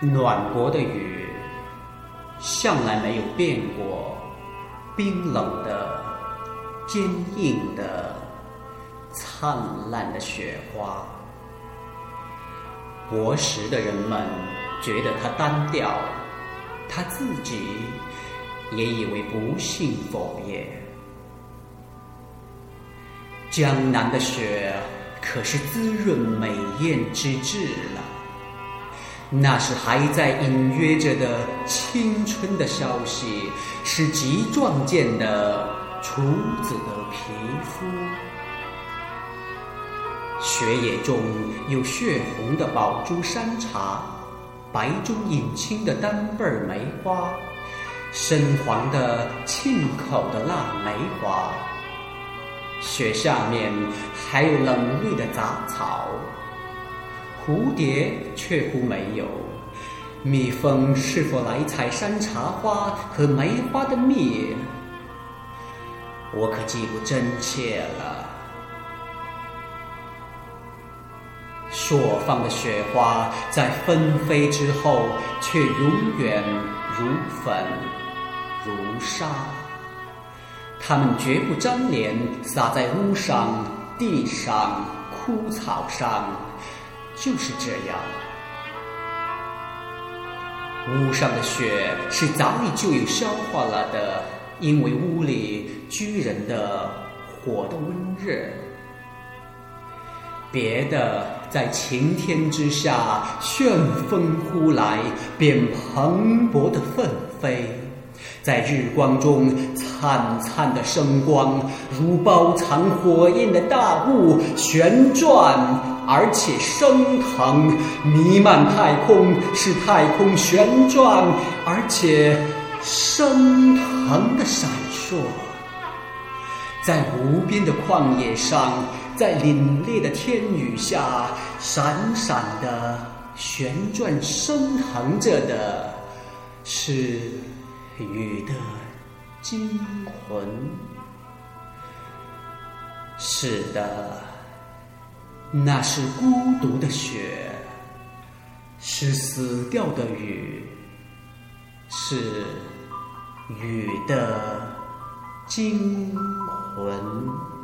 暖国的雨，向来没有变过，冰冷的、坚硬的、灿烂的雪花。博识的人们觉得它单调，他自己也以为不幸否也。江南的雪可是滋润美艳之至了，那是还在隐约着的青春的消息，是极壮健的处子的皮肤。雪野中有血红的宝珠山茶，白中隐青的单瓣梅花，深黄的沁口的腊梅花。雪下面还有冷绿的杂草，蝴蝶却乎没有。蜜蜂是否来采山茶花和梅花的蜜？我可记不真切了。朔放的雪花在纷飞之后，却永远如粉如沙。它们绝不粘连，洒在屋上、地上、枯草上，就是这样。屋上的雪是早已就有消化了的，因为屋里居人的火的温热。别的在晴天之下旋风呼来，便蓬勃的奋飞。在日光中灿灿的生光，如包藏火焰的大雾旋转，而且升腾，弥漫太空，使太空旋转，而且升腾的闪烁。在无边的旷野上，在凛冽的天宇下，闪闪的旋转升腾着的是。雨的惊魂，是的，那是孤独的雪，是死掉的雨，是雨的惊魂。